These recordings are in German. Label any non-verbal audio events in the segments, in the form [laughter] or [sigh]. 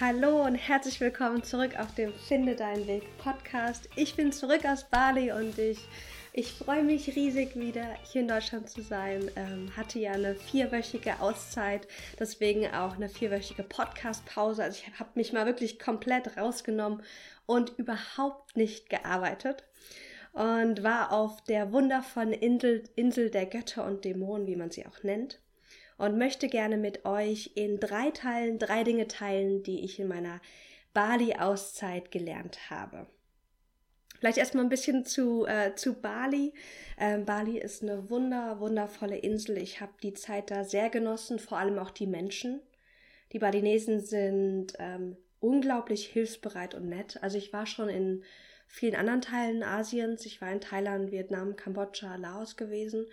Hallo und herzlich willkommen zurück auf dem Finde deinen Weg Podcast. Ich bin zurück aus Bali und ich, ich freue mich riesig wieder hier in Deutschland zu sein. Ähm, hatte ja eine vierwöchige Auszeit, deswegen auch eine vierwöchige Podcast-Pause. Also ich habe mich mal wirklich komplett rausgenommen und überhaupt nicht gearbeitet und war auf der wundervollen Insel, Insel der Götter und Dämonen, wie man sie auch nennt und möchte gerne mit euch in drei Teilen drei Dinge teilen, die ich in meiner Bali-Auszeit gelernt habe. Vielleicht erstmal ein bisschen zu, äh, zu Bali. Ähm, Bali ist eine wunder, wundervolle Insel. Ich habe die Zeit da sehr genossen, vor allem auch die Menschen. Die Balinesen sind ähm, unglaublich hilfsbereit und nett. Also ich war schon in vielen anderen Teilen Asiens. Ich war in Thailand, Vietnam, Kambodscha, Laos gewesen.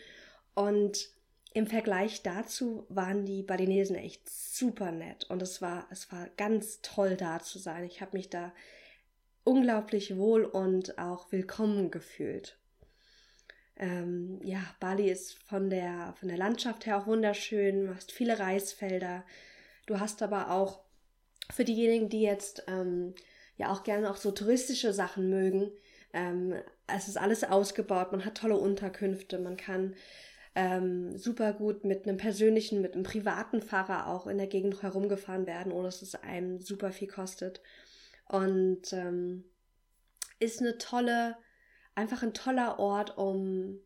Und im Vergleich dazu waren die Balinesen echt super nett und es war, es war ganz toll da zu sein. Ich habe mich da unglaublich wohl und auch willkommen gefühlt. Ähm, ja, Bali ist von der, von der Landschaft her auch wunderschön, du hast viele Reisfelder. Du hast aber auch für diejenigen, die jetzt ähm, ja auch gerne auch so touristische Sachen mögen, ähm, es ist alles ausgebaut, man hat tolle Unterkünfte, man kann ähm, super gut mit einem persönlichen, mit einem privaten Fahrer auch in der Gegend herumgefahren werden, ohne dass es einem super viel kostet. Und ähm, ist eine tolle, einfach ein toller Ort, um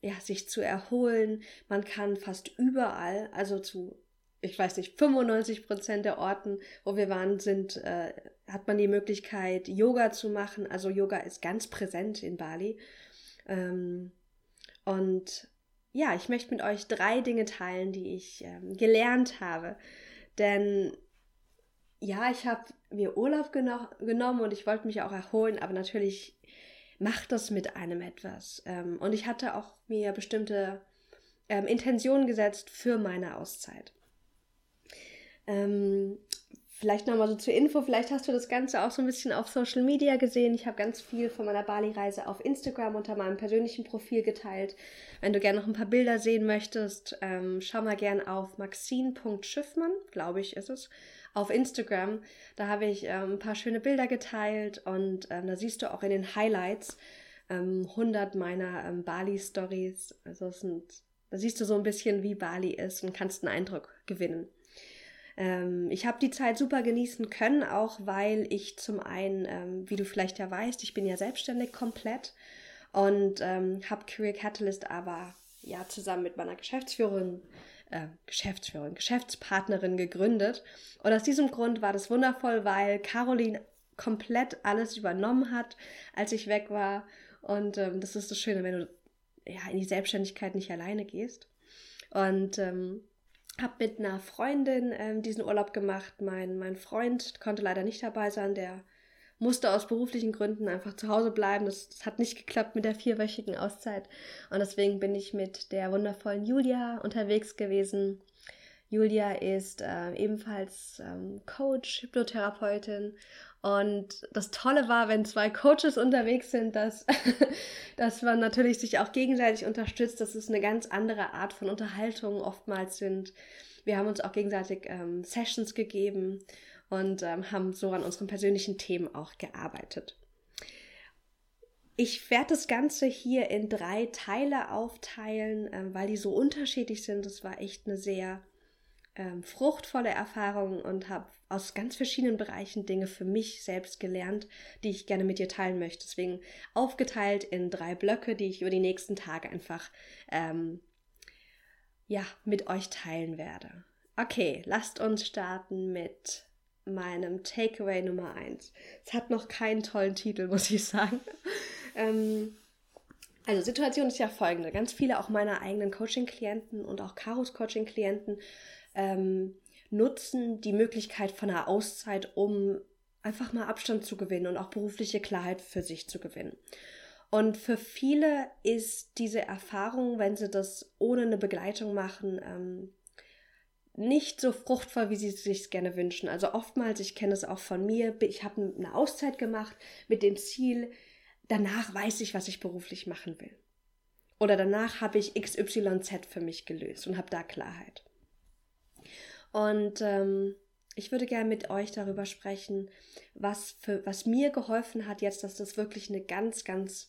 ja, sich zu erholen. Man kann fast überall, also zu, ich weiß nicht, 95 Prozent der Orten, wo wir waren, sind, äh, hat man die Möglichkeit, Yoga zu machen. Also Yoga ist ganz präsent in Bali. Ähm, und ja, ich möchte mit euch drei Dinge teilen, die ich ähm, gelernt habe. Denn ja, ich habe mir Urlaub geno genommen und ich wollte mich auch erholen, aber natürlich macht das mit einem etwas. Ähm, und ich hatte auch mir bestimmte ähm, Intentionen gesetzt für meine Auszeit. Ähm, Vielleicht nochmal so zur Info, vielleicht hast du das Ganze auch so ein bisschen auf Social Media gesehen. Ich habe ganz viel von meiner Bali-Reise auf Instagram unter meinem persönlichen Profil geteilt. Wenn du gerne noch ein paar Bilder sehen möchtest, ähm, schau mal gern auf maxine.schiffmann, glaube ich ist es, auf Instagram. Da habe ich ähm, ein paar schöne Bilder geteilt und ähm, da siehst du auch in den Highlights ähm, 100 meiner ähm, Bali-Stories. Also sind, da siehst du so ein bisschen, wie Bali ist und kannst einen Eindruck gewinnen. Ähm, ich habe die Zeit super genießen können, auch weil ich zum einen, ähm, wie du vielleicht ja weißt, ich bin ja selbstständig komplett und ähm, habe Career Catalyst aber ja zusammen mit meiner Geschäftsführerin, äh, Geschäftsführerin, Geschäftspartnerin gegründet. Und aus diesem Grund war das wundervoll, weil Caroline komplett alles übernommen hat, als ich weg war. Und ähm, das ist das Schöne, wenn du ja in die Selbstständigkeit nicht alleine gehst. Und ähm, habe mit einer Freundin ähm, diesen Urlaub gemacht. Mein, mein Freund konnte leider nicht dabei sein, der musste aus beruflichen Gründen einfach zu Hause bleiben. Das, das, hat nicht geklappt mit der vierwöchigen Auszeit. Und deswegen bin ich mit der wundervollen Julia unterwegs gewesen. Julia ist äh, ebenfalls ähm, Coach, Hypnotherapeutin und das Tolle war, wenn zwei Coaches unterwegs sind, dass, [laughs] dass man natürlich sich auch gegenseitig unterstützt. Das ist eine ganz andere Art von Unterhaltung oftmals sind. Wir haben uns auch gegenseitig ähm, Sessions gegeben und ähm, haben so an unseren persönlichen Themen auch gearbeitet. Ich werde das Ganze hier in drei Teile aufteilen, ähm, weil die so unterschiedlich sind. Das war echt eine sehr ähm, fruchtvolle Erfahrung und habe aus ganz verschiedenen Bereichen Dinge für mich selbst gelernt, die ich gerne mit dir teilen möchte. Deswegen aufgeteilt in drei Blöcke, die ich über die nächsten Tage einfach ähm, ja mit euch teilen werde. Okay, lasst uns starten mit meinem Takeaway Nummer 1. Es hat noch keinen tollen Titel, [laughs] muss ich sagen. ähm, also Situation ist ja folgende. Ganz viele auch meiner eigenen Coaching-Klienten und auch Karos Coaching-Klienten ähm, nutzen die Möglichkeit von einer Auszeit, um einfach mal Abstand zu gewinnen und auch berufliche Klarheit für sich zu gewinnen. Und für viele ist diese Erfahrung, wenn sie das ohne eine Begleitung machen, ähm, nicht so fruchtvoll, wie sie es sich gerne wünschen. Also oftmals, ich kenne es auch von mir, ich habe eine Auszeit gemacht mit dem Ziel, danach weiß ich, was ich beruflich machen will. Oder danach habe ich XYZ für mich gelöst und habe da Klarheit. Und ähm, ich würde gerne mit euch darüber sprechen, was, für, was mir geholfen hat jetzt, dass das wirklich eine ganz, ganz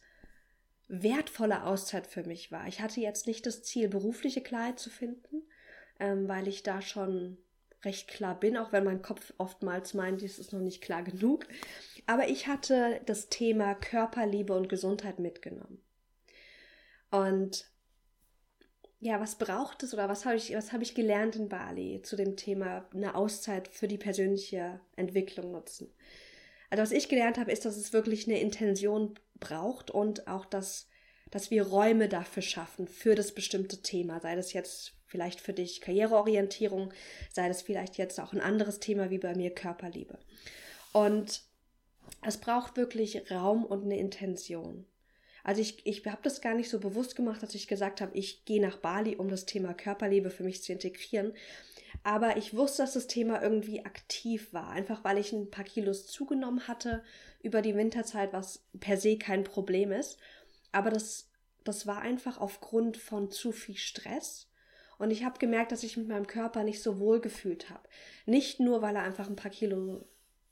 wertvolle Auszeit für mich war. Ich hatte jetzt nicht das Ziel, berufliche Klarheit zu finden, ähm, weil ich da schon recht klar bin, auch wenn mein Kopf oftmals meint, es ist noch nicht klar genug. Aber ich hatte das Thema Körperliebe und Gesundheit mitgenommen. Und ja, was braucht es oder was habe ich, was habe ich gelernt in Bali zu dem Thema eine Auszeit für die persönliche Entwicklung nutzen? Also was ich gelernt habe, ist, dass es wirklich eine Intention braucht und auch, dass, dass wir Räume dafür schaffen, für das bestimmte Thema. Sei das jetzt vielleicht für dich Karriereorientierung, sei das vielleicht jetzt auch ein anderes Thema wie bei mir Körperliebe. Und es braucht wirklich Raum und eine Intention. Also ich, ich habe das gar nicht so bewusst gemacht, dass ich gesagt habe, ich gehe nach Bali, um das Thema Körperliebe für mich zu integrieren. Aber ich wusste, dass das Thema irgendwie aktiv war, einfach weil ich ein paar Kilos zugenommen hatte über die Winterzeit, was per se kein Problem ist. Aber das, das war einfach aufgrund von zu viel Stress. Und ich habe gemerkt, dass ich mit meinem Körper nicht so wohl gefühlt habe. Nicht nur, weil er einfach ein paar Kilo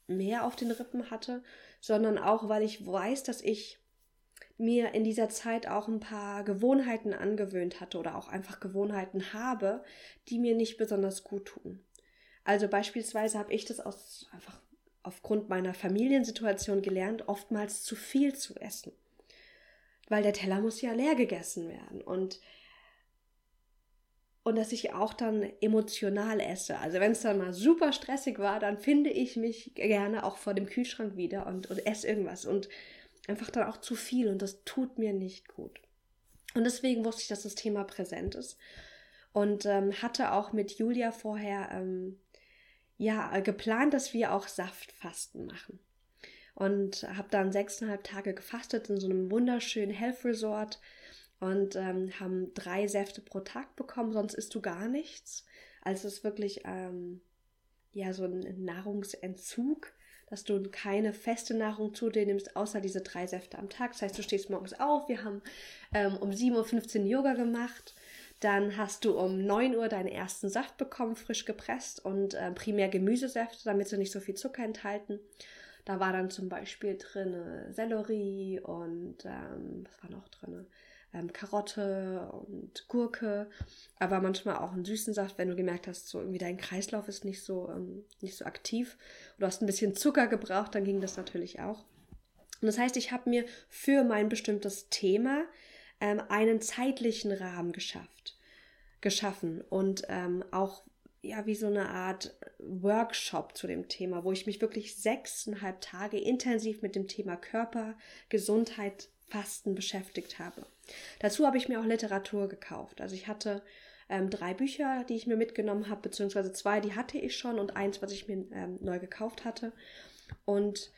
mehr auf den Rippen hatte, sondern auch, weil ich weiß, dass ich mir in dieser Zeit auch ein paar Gewohnheiten angewöhnt hatte oder auch einfach Gewohnheiten habe, die mir nicht besonders gut tun. Also beispielsweise habe ich das aus, einfach aufgrund meiner Familiensituation gelernt, oftmals zu viel zu essen. Weil der Teller muss ja leer gegessen werden und und dass ich auch dann emotional esse. Also wenn es dann mal super stressig war, dann finde ich mich gerne auch vor dem Kühlschrank wieder und, und esse irgendwas. Und einfach dann auch zu viel und das tut mir nicht gut. Und deswegen wusste ich, dass das Thema präsent ist und ähm, hatte auch mit Julia vorher ähm, ja geplant, dass wir auch Saftfasten machen. Und habe dann sechseinhalb Tage gefastet in so einem wunderschönen Health Resort und ähm, haben drei Säfte pro Tag bekommen, sonst isst du gar nichts. Also es ist wirklich ähm, ja so ein Nahrungsentzug dass du keine feste Nahrung zu dir nimmst, außer diese drei Säfte am Tag. Das heißt, du stehst morgens auf, wir haben ähm, um 7.15 Uhr Yoga gemacht, dann hast du um 9 Uhr deinen ersten Saft bekommen, frisch gepresst und äh, primär Gemüsesäfte, damit sie nicht so viel Zucker enthalten. Da war dann zum Beispiel drin Sellerie und ähm, was war noch drin? Ähm, Karotte und Gurke, aber manchmal auch einen süßen Saft, wenn du gemerkt hast, so irgendwie dein Kreislauf ist nicht so, ähm, nicht so aktiv. Du hast ein bisschen Zucker gebraucht, dann ging das natürlich auch. Und das heißt, ich habe mir für mein bestimmtes Thema ähm, einen zeitlichen Rahmen geschafft, geschaffen und ähm, auch ja wie so eine Art Workshop zu dem Thema, wo ich mich wirklich sechseinhalb Tage intensiv mit dem Thema Körper, Gesundheit, Fasten beschäftigt habe. Dazu habe ich mir auch Literatur gekauft. Also ich hatte ähm, drei Bücher, die ich mir mitgenommen habe, beziehungsweise zwei, die hatte ich schon und eins, was ich mir ähm, neu gekauft hatte. Und,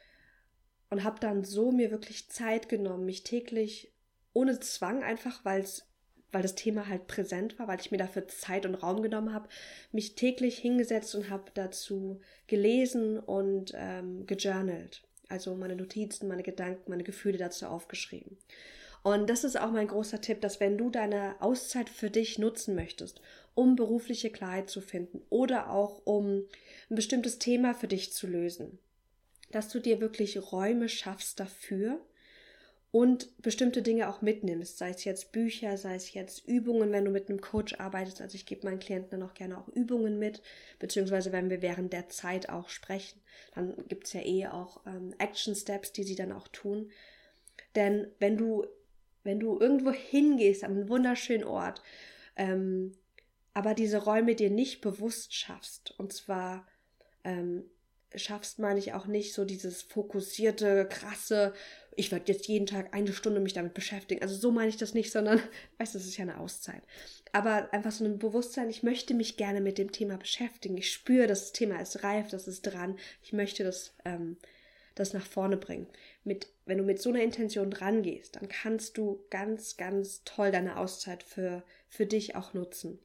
und habe dann so mir wirklich Zeit genommen, mich täglich ohne Zwang, einfach weil es weil das Thema halt präsent war, weil ich mir dafür Zeit und Raum genommen habe, mich täglich hingesetzt und habe dazu gelesen und ähm, gejournalt. Also meine Notizen, meine Gedanken, meine Gefühle dazu aufgeschrieben. Und das ist auch mein großer Tipp, dass wenn du deine Auszeit für dich nutzen möchtest, um berufliche Klarheit zu finden oder auch um ein bestimmtes Thema für dich zu lösen, dass du dir wirklich Räume schaffst dafür und bestimmte Dinge auch mitnimmst, sei es jetzt Bücher, sei es jetzt Übungen, wenn du mit einem Coach arbeitest. Also ich gebe meinen Klienten dann auch gerne auch Übungen mit, beziehungsweise wenn wir während der Zeit auch sprechen, dann gibt es ja eh auch ähm, Action Steps, die sie dann auch tun. Denn wenn du wenn du irgendwo hingehst an einen wunderschönen Ort, ähm, aber diese Räume dir nicht bewusst schaffst, und zwar ähm, schaffst, meine ich auch nicht so dieses fokussierte, krasse, ich werde jetzt jeden Tag eine Stunde mich damit beschäftigen. Also so meine ich das nicht, sondern, [laughs] weißt du, das ist ja eine Auszeit. Aber einfach so ein Bewusstsein, ich möchte mich gerne mit dem Thema beschäftigen. Ich spüre, das Thema ist reif, das ist dran. Ich möchte das, ähm, das nach vorne bringen mit, wenn du mit so einer Intention dran gehst, dann kannst du ganz, ganz toll deine Auszeit für, für dich auch nutzen.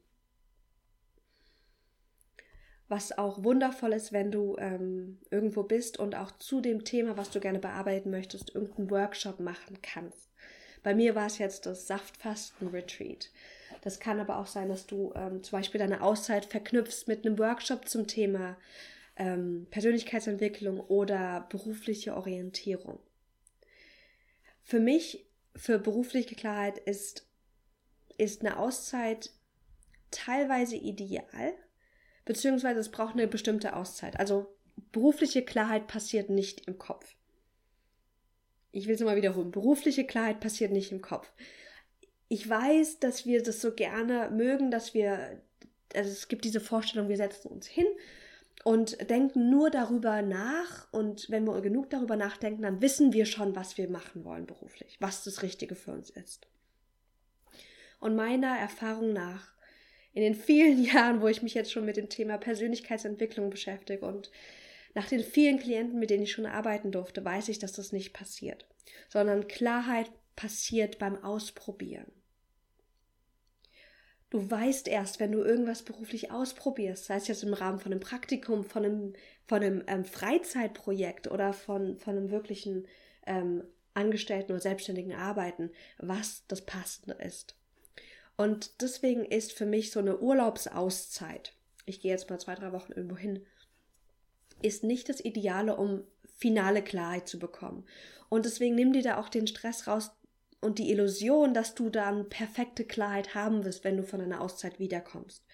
Was auch wundervoll ist, wenn du ähm, irgendwo bist und auch zu dem Thema, was du gerne bearbeiten möchtest, irgendeinen Workshop machen kannst. Bei mir war es jetzt das Saftfasten-Retreat. Das kann aber auch sein, dass du ähm, zum Beispiel deine Auszeit verknüpfst mit einem Workshop zum Thema ähm, Persönlichkeitsentwicklung oder berufliche Orientierung. Für mich, für berufliche Klarheit ist, ist eine Auszeit teilweise ideal, beziehungsweise es braucht eine bestimmte Auszeit. Also berufliche Klarheit passiert nicht im Kopf. Ich will es mal wiederholen. Berufliche Klarheit passiert nicht im Kopf. Ich weiß, dass wir das so gerne mögen, dass wir, also es gibt diese Vorstellung, wir setzen uns hin und denken nur darüber nach. Und wenn wir genug darüber nachdenken, dann wissen wir schon, was wir machen wollen beruflich, was das Richtige für uns ist. Und meiner Erfahrung nach in den vielen [laughs] Jahren, wo ich mich jetzt schon mit dem Thema Persönlichkeitsentwicklung beschäftige und nach den vielen Klienten, mit denen ich schon arbeiten durfte, weiß ich, dass das nicht passiert, sondern Klarheit passiert beim Ausprobieren. Du weißt erst, wenn du irgendwas beruflich ausprobierst, sei es jetzt im Rahmen von einem Praktikum, von einem, von einem ähm, Freizeitprojekt oder von, von einem wirklichen ähm, Angestellten oder selbstständigen Arbeiten, was das Passende ist. Und deswegen ist für mich so eine Urlaubsauszeit, ich gehe jetzt mal zwei, drei Wochen irgendwo hin, ist nicht das Ideale, um finale Klarheit zu bekommen. Und deswegen nimm dir da auch den Stress raus und die Illusion, dass du dann perfekte Klarheit haben wirst, wenn du von einer Auszeit wiederkommst.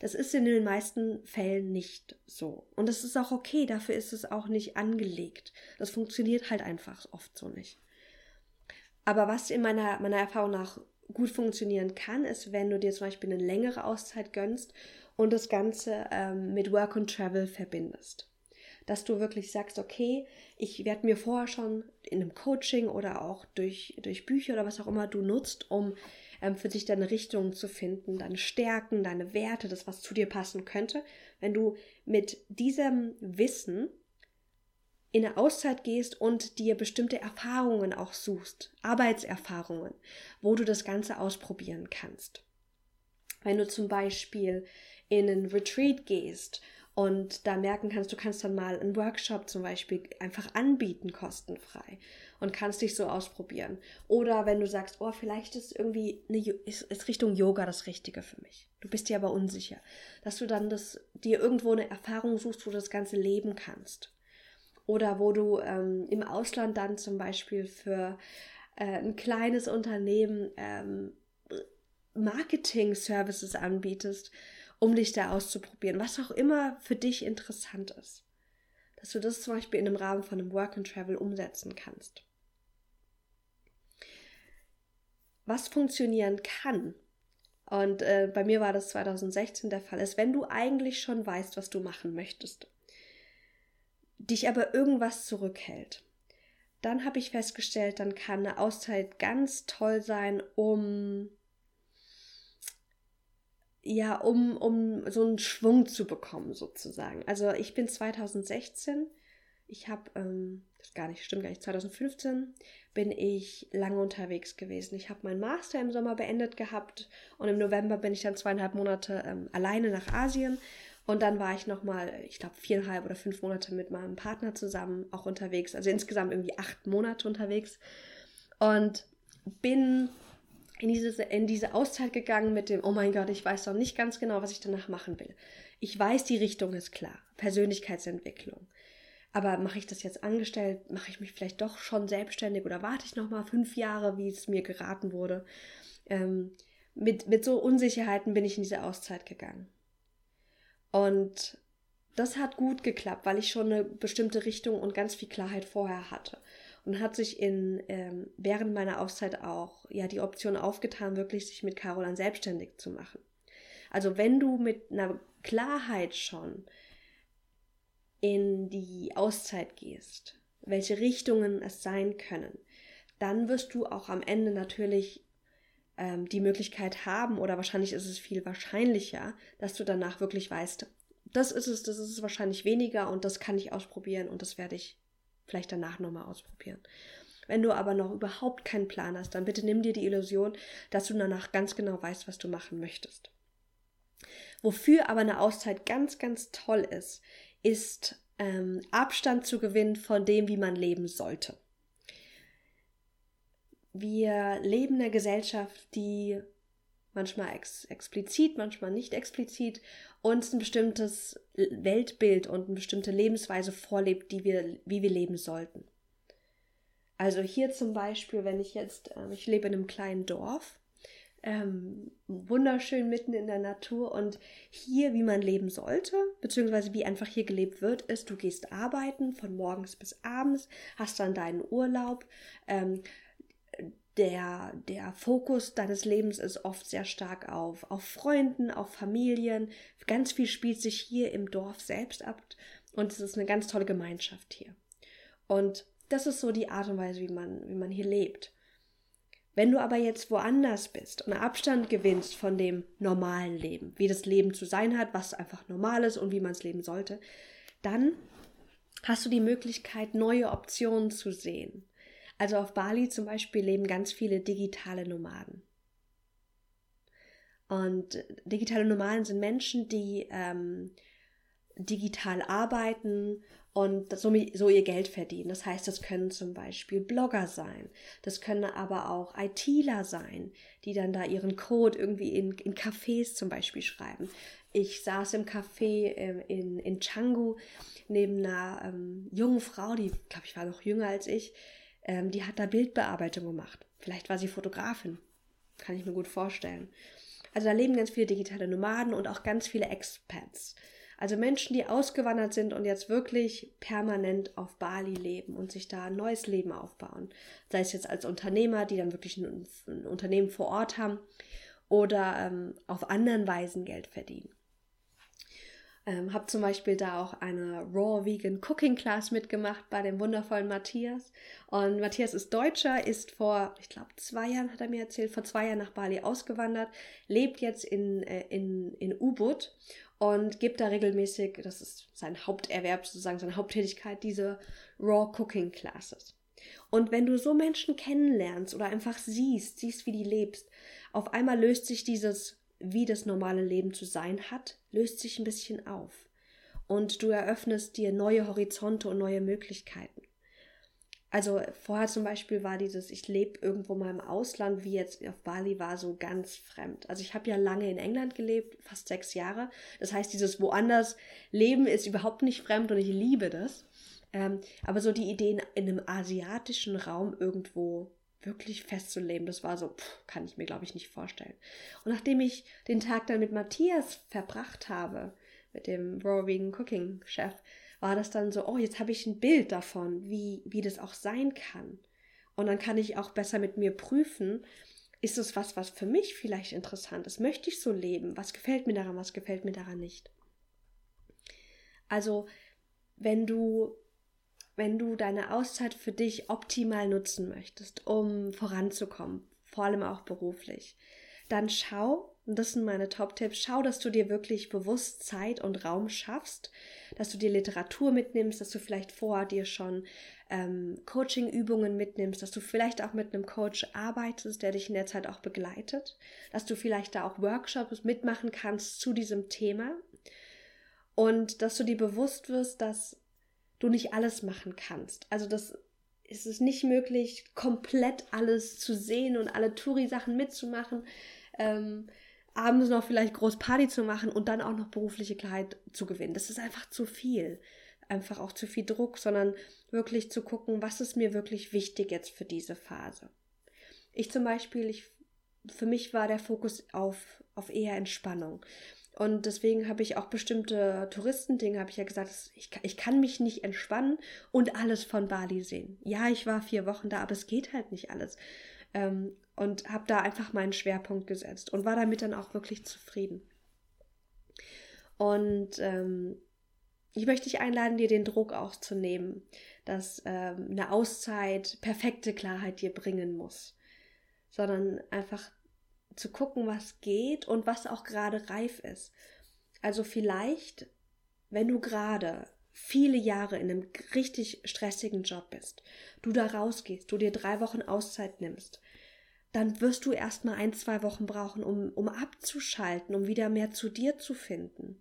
Das ist in den meisten Fällen nicht so. Und das ist auch okay, dafür ist es auch nicht angelegt. Das funktioniert halt einfach oft so nicht. Aber was in meiner, meiner Erfahrung nach gut funktionieren kann, ist, wenn du dir zum Beispiel eine längere Auszeit gönnst und das Ganze ähm, mit Work und Travel verbindest. Dass du wirklich sagst, okay, ich werde mir vorher schon in einem Coaching oder auch durch, durch Bücher oder was auch immer du nutzt, um ähm, für dich deine Richtung zu finden, deine Stärken, deine Werte, das, was zu dir passen könnte. Wenn du mit diesem Wissen in eine Auszeit gehst und dir bestimmte Erfahrungen auch suchst, Arbeitserfahrungen, wo du das Ganze ausprobieren kannst. Wenn du zum Beispiel in einen Retreat gehst und da merken kannst, du kannst dann mal einen Workshop zum Beispiel einfach anbieten, kostenfrei und kannst dich so ausprobieren. Oder wenn du sagst, oh, vielleicht ist irgendwie eine, ist, ist Richtung Yoga das Richtige für mich. Du bist dir aber unsicher, dass du dann das, dir irgendwo eine Erfahrung suchst, wo du das Ganze leben kannst oder wo du ähm, im Ausland dann zum Beispiel für äh, ein kleines Unternehmen ähm, Marketing-Services anbietest, um dich da auszuprobieren, was auch immer für dich interessant ist. Dass du das zum Beispiel in einem Rahmen von einem Work and Travel umsetzen kannst. Was funktionieren kann, und äh, bei mir war das 2016 der Fall, ist, wenn du eigentlich schon weißt, was du machen möchtest dich aber irgendwas zurückhält. Dann habe ich festgestellt, dann kann eine Auszeit ganz toll sein, um ja, um, um so einen Schwung zu bekommen, sozusagen. Also ich bin 2016, ich habe, ähm, das gar nicht, stimmt gar nicht, 2015 bin ich lange unterwegs gewesen. Ich habe meinen Master im Sommer beendet gehabt und im November bin ich dann zweieinhalb Monate ähm, alleine nach Asien und dann war ich nochmal, ich glaube, viereinhalb oder fünf Monate mit meinem Partner zusammen auch unterwegs. Also insgesamt irgendwie acht Monate unterwegs. Und bin in, dieses, in diese Auszeit gegangen mit dem, oh mein Gott, ich weiß doch nicht ganz genau, was ich danach machen will. Ich weiß, die Richtung ist klar. Persönlichkeitsentwicklung. Aber mache ich das jetzt angestellt? Mache ich mich vielleicht doch schon selbstständig oder warte ich nochmal fünf Jahre, wie es mir geraten wurde? Ähm, mit, mit so Unsicherheiten bin ich in diese Auszeit gegangen. Und das hat gut geklappt, weil ich schon eine bestimmte Richtung und ganz viel Klarheit vorher hatte. Und hat sich in, ähm, während meiner Auszeit auch ja die Option aufgetan, wirklich sich mit Carolan selbstständig zu machen. Also wenn du mit einer Klarheit schon in die Auszeit gehst, welche Richtungen es sein können, dann wirst du auch am Ende natürlich ähm, die Möglichkeit haben, oder wahrscheinlich ist es viel wahrscheinlicher, dass du danach wirklich weißt, das ist es, das ist es wahrscheinlich weniger und das kann ich ausprobieren und das werde ich vielleicht danach nochmal ausprobieren. Wenn du aber noch überhaupt keinen Plan hast, dann bitte nimm dir die Illusion, dass du danach ganz genau weißt, was du machen möchtest. Wofür aber eine Auszeit ganz, ganz toll ist, ist ähm, Abstand zu gewinnen von dem, wie man leben sollte wir leben in einer Gesellschaft, die manchmal ex explizit, manchmal nicht explizit, uns ein bestimmtes Weltbild und eine bestimmte Lebensweise vorlebt, die wir, wie wir leben sollten. Also hier zum Beispiel, wenn ich jetzt, äh, ich lebe in einem kleinen Dorf, ähm, wunderschön mitten in der Natur und hier, wie man leben sollte, beziehungsweise wie einfach hier gelebt wird, ist, du gehst arbeiten von morgens bis abends, hast dann deinen Urlaub, ähm, der, der Fokus deines Lebens ist oft sehr stark auf, auf Freunden, auf Familien. Ganz viel spielt sich hier im Dorf selbst ab und es ist eine ganz tolle Gemeinschaft hier. Und das ist so die Art und Weise, wie man, wie man hier lebt. Wenn du aber jetzt woanders bist und Abstand gewinnst von dem normalen Leben, wie das Leben zu sein hat, was einfach normal ist und wie man es leben sollte, dann hast du die Möglichkeit, neue Optionen zu sehen. Also auf Bali zum Beispiel leben ganz viele digitale Nomaden. Und digitale Nomaden sind Menschen, die ähm, digital arbeiten und so, so, ihr Geld verdienen. Das heißt, das können zum Beispiel Blogger sein. Das können aber auch ITler sein, die dann da ihren Code irgendwie in, in Cafés zum Beispiel schreiben. Ich saß im Café ähm, in, in Canggu neben einer ähm, jungen Frau, die, glaube ich, war noch jünger als ich, ähm, die hat da Bildbearbeitung gemacht. Vielleicht war sie Fotografin. Kann ich mir gut vorstellen. Also da leben ganz viele digitale Nomaden und auch ganz viele Expats. Also Menschen, die ausgewandert sind und jetzt wirklich permanent auf Bali leben und sich da ein neues Leben aufbauen. Sei es jetzt als Unternehmer, die dann wirklich ein, ein Unternehmen vor Ort haben oder ähm, auf anderen Weisen Geld verdienen. Ähm, habe zum Beispiel da auch eine Raw Vegan Cooking Class mitgemacht bei dem wundervollen Matthias. Und Matthias ist Deutscher, ist vor, ich glaube, zwei Jahren, hat er mir erzählt, vor zwei Jahren nach Bali ausgewandert, lebt jetzt in, äh, in, in Ubud und gibt da regelmäßig, das ist sein Haupterwerb, sozusagen seine Haupttätigkeit, diese Raw Cooking Classes. Und wenn du so Menschen kennenlernst oder einfach siehst, siehst, wie die lebst, auf einmal löst sich dieses wie das normale Leben zu sein hat, löst sich ein bisschen auf. Und du eröffnest dir neue Horizonte und neue Möglichkeiten. Also vorher zum Beispiel war dieses, ich lebe irgendwo mal im Ausland, wie jetzt auf Bali war, so ganz fremd. Also ich habe ja lange in England gelebt, fast sechs Jahre. Das heißt, dieses woanders Leben ist überhaupt nicht fremd und ich liebe das. Ähm, aber so die Ideen in einem asiatischen Raum irgendwo wirklich festzuleben, das war so, pff, kann ich mir, glaube ich, nicht vorstellen. Und nachdem ich den Tag dann mit Matthias verbracht habe, mit dem Raw Vegan Cooking Chef, war das dann so, oh, jetzt habe ich ein Bild davon, wie, wie das auch sein kann. Und dann kann ich auch besser mit mir prüfen, ist es was, was für mich vielleicht interessant ist? Möchte ich so leben? Was gefällt mir daran, was gefällt mir daran nicht? Also, wenn du wenn du deine Auszeit für dich optimal nutzen möchtest, um voranzukommen, vor allem auch beruflich, dann schau, und das sind meine Top-Tipps, schau, dass du dir wirklich bewusst Zeit und Raum schaffst, dass du dir Literatur mitnimmst, dass du vielleicht vor dir schon ähm, Coaching-Übungen mitnimmst, dass du vielleicht auch mit einem Coach arbeitest, der dich in der Zeit auch begleitet, dass du vielleicht da auch Workshops mitmachen kannst zu diesem Thema. Und dass du dir bewusst wirst, dass du nicht alles machen kannst. Also das ist es nicht möglich, komplett alles zu sehen und alle Touri-Sachen mitzumachen, ähm, abends noch vielleicht groß Party zu machen und dann auch noch berufliche Klarheit zu gewinnen. Das ist einfach zu viel. Einfach auch zu viel Druck, sondern wirklich zu gucken, was ist mir wirklich wichtig jetzt für diese Phase. Ich zum Beispiel, ich, für mich war der Fokus auf, auf eher Entspannung. Und deswegen habe ich auch bestimmte Touristendinge, habe ich ja gesagt, ich, ich kann mich nicht entspannen und alles von Bali sehen. Ja, ich war vier Wochen da, aber es geht halt nicht alles. Ähm, und habe da einfach meinen Schwerpunkt gesetzt und war damit dann auch wirklich zufrieden. Und ähm, ich möchte dich einladen, dir den Druck auch zu nehmen, dass ähm, eine Auszeit perfekte Klarheit dir bringen muss, sondern einfach zu gucken, was geht und was auch gerade reif ist. Also vielleicht, wenn du gerade viele Jahre in einem richtig stressigen Job bist, du da rausgehst, du dir drei Wochen Auszeit nimmst, dann wirst du erstmal ein, zwei Wochen brauchen, um, um abzuschalten, um wieder mehr zu dir zu finden.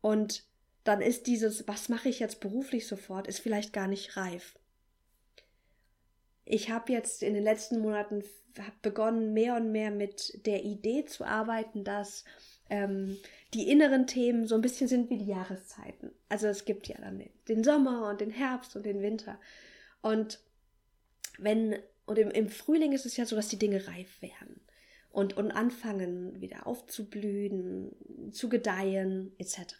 Und dann ist dieses, was mache ich jetzt beruflich sofort, ist vielleicht gar nicht reif. Ich habe jetzt in den letzten Monaten begonnen, mehr und mehr mit der Idee zu arbeiten, dass ähm, die inneren Themen so ein bisschen sind wie die Jahreszeiten. Also es gibt ja dann den Sommer und den Herbst und den Winter. Und wenn, und im, im Frühling ist es ja so, dass die Dinge reif werden und, und anfangen wieder aufzublühen, zu gedeihen, etc.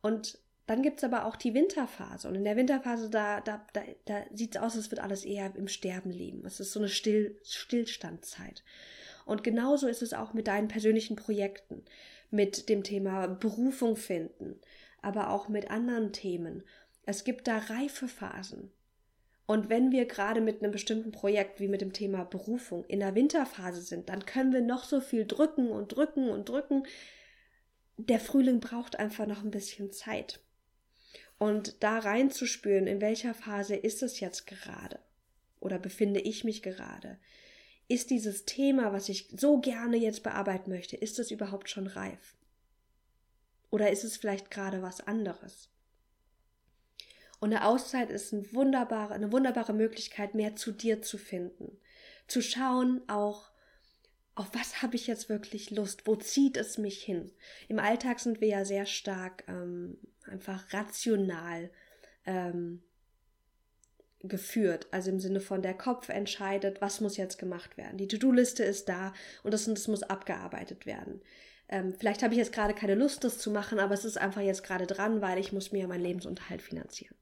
Und dann gibt es aber auch die Winterphase. Und in der Winterphase, da, da, da, da sieht es aus, als würde alles eher im Sterben leben. Es ist so eine Still, Stillstandzeit. Und genauso ist es auch mit deinen persönlichen Projekten, mit dem Thema Berufung finden, aber auch mit anderen Themen. Es gibt da reife Phasen. Und wenn wir gerade mit einem bestimmten Projekt wie mit dem Thema Berufung in der Winterphase sind, dann können wir noch so viel drücken und drücken und drücken. Der Frühling braucht einfach noch ein bisschen Zeit. Und da reinzuspüren, in welcher Phase ist es jetzt gerade oder befinde ich mich gerade? Ist dieses Thema, was ich so gerne jetzt bearbeiten möchte, ist es überhaupt schon reif? Oder ist es vielleicht gerade was anderes? Und eine Auszeit ist ein wunderbare, eine wunderbare Möglichkeit, mehr zu dir zu finden. Zu schauen auch, auf was habe ich jetzt wirklich Lust? Wo zieht es mich hin? Im Alltag sind wir ja sehr stark ähm, einfach rational ähm, geführt. Also im Sinne von der Kopf entscheidet, was muss jetzt gemacht werden. Die To-Do-Liste ist da und das, das muss abgearbeitet werden. Ähm, vielleicht habe ich jetzt gerade keine Lust, das zu machen, aber es ist einfach jetzt gerade dran, weil ich muss mir meinen Lebensunterhalt finanzieren.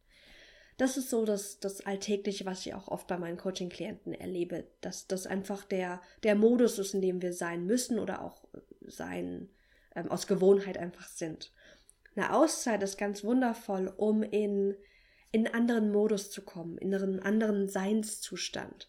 Das ist so das, das Alltägliche, was ich auch oft bei meinen Coaching-Klienten erlebe, dass das einfach der, der Modus ist, in dem wir sein müssen oder auch sein ähm, aus Gewohnheit einfach sind. Eine Auszeit ist ganz wundervoll, um in in einen anderen Modus zu kommen, in einen anderen Seinszustand,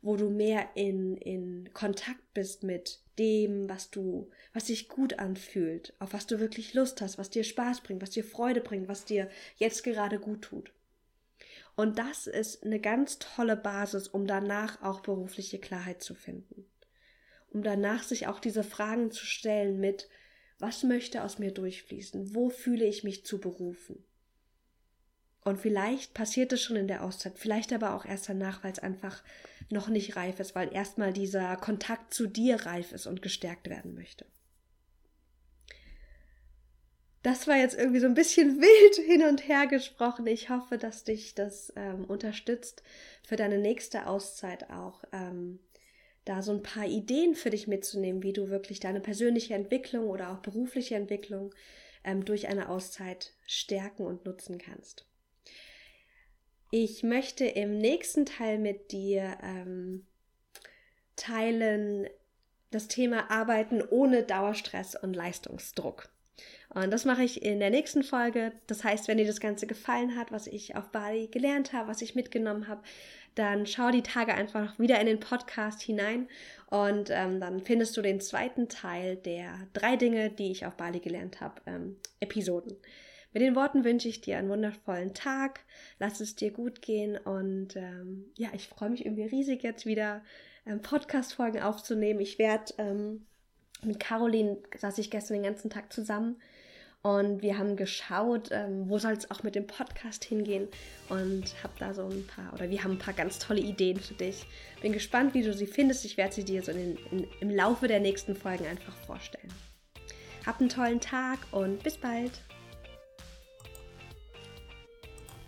wo du mehr in, in Kontakt bist mit dem, was du, was sich gut anfühlt, auf was du wirklich Lust hast, was dir Spaß bringt, was dir Freude bringt, was dir jetzt gerade gut tut. Und das ist eine ganz tolle Basis, um danach auch berufliche Klarheit zu finden. Um danach sich auch diese Fragen zu stellen mit, was möchte aus mir durchfließen? Wo fühle ich mich zu berufen? Und vielleicht passiert es schon in der Auszeit, vielleicht aber auch erst danach, weil es einfach noch nicht reif ist, weil erstmal dieser Kontakt zu dir reif ist und gestärkt werden möchte. Das war jetzt irgendwie so ein bisschen [laughs] wild hin und her gesprochen. Ich hoffe, dass dich das ähm, unterstützt für deine nächste Auszeit auch. Ähm, da so ein paar Ideen für dich mitzunehmen, wie du wirklich deine persönliche Entwicklung oder auch berufliche Entwicklung ähm, durch eine Auszeit stärken und nutzen kannst. Ich möchte im nächsten Teil mit dir ähm, teilen das Thema Arbeiten ohne Dauerstress und Leistungsdruck. Und das mache ich in der nächsten Folge. Das heißt, wenn dir das Ganze gefallen hat, was ich auf Bali gelernt habe, was ich mitgenommen habe, dann schau die Tage einfach wieder in den Podcast hinein und ähm, dann findest du den zweiten Teil der drei Dinge, die ich auf Bali gelernt habe, ähm, Episoden. Mit den Worten wünsche ich dir einen wundervollen Tag. Lass es dir gut gehen und ähm, ja, ich freue mich irgendwie riesig jetzt wieder ähm, Podcast-Folgen aufzunehmen. Ich werde ähm, mit Caroline saß ich gestern den ganzen Tag zusammen und wir haben geschaut, ähm, wo soll es auch mit dem Podcast hingehen und habe da so ein paar, oder wir haben ein paar ganz tolle Ideen für dich. Bin gespannt, wie du sie findest. Ich werde sie dir so in, in, im Laufe der nächsten Folgen einfach vorstellen. Hab einen tollen Tag und bis bald.